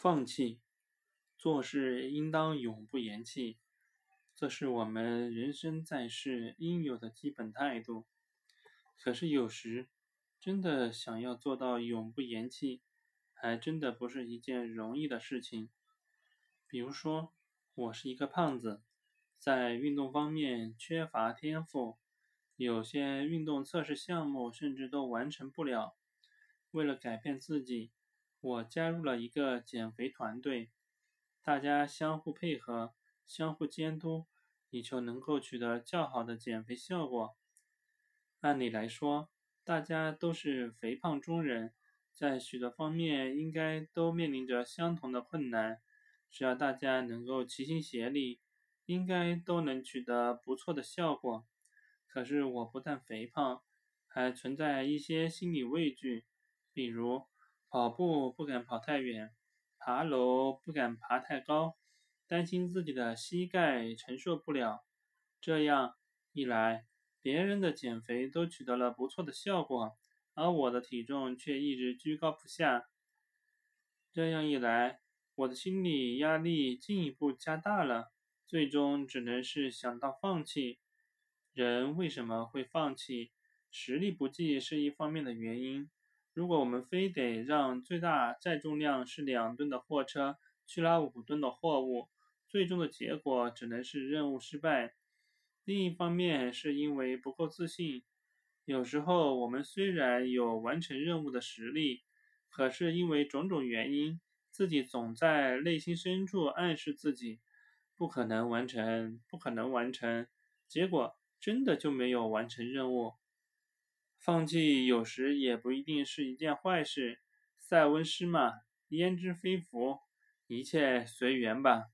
放弃，做事应当永不言弃，这是我们人生在世应有的基本态度。可是有时，真的想要做到永不言弃，还真的不是一件容易的事情。比如说，我是一个胖子，在运动方面缺乏天赋，有些运动测试项目甚至都完成不了。为了改变自己。我加入了一个减肥团队，大家相互配合、相互监督，以求能够取得较好的减肥效果。按理来说，大家都是肥胖中人，在许多方面应该都面临着相同的困难。只要大家能够齐心协力，应该都能取得不错的效果。可是我不但肥胖，还存在一些心理畏惧，比如。跑步不敢跑太远，爬楼不敢爬太高，担心自己的膝盖承受不了。这样一来，别人的减肥都取得了不错的效果，而我的体重却一直居高不下。这样一来，我的心理压力进一步加大了，最终只能是想到放弃。人为什么会放弃？实力不济是一方面的原因。如果我们非得让最大载重量是两吨的货车去拉五吨的货物，最终的结果只能是任务失败。另一方面，是因为不够自信。有时候我们虽然有完成任务的实力，可是因为种种原因，自己总在内心深处暗示自己不可能完成，不可能完成，结果真的就没有完成任务。放弃有时也不一定是一件坏事。塞翁失马，焉知非福，一切随缘吧。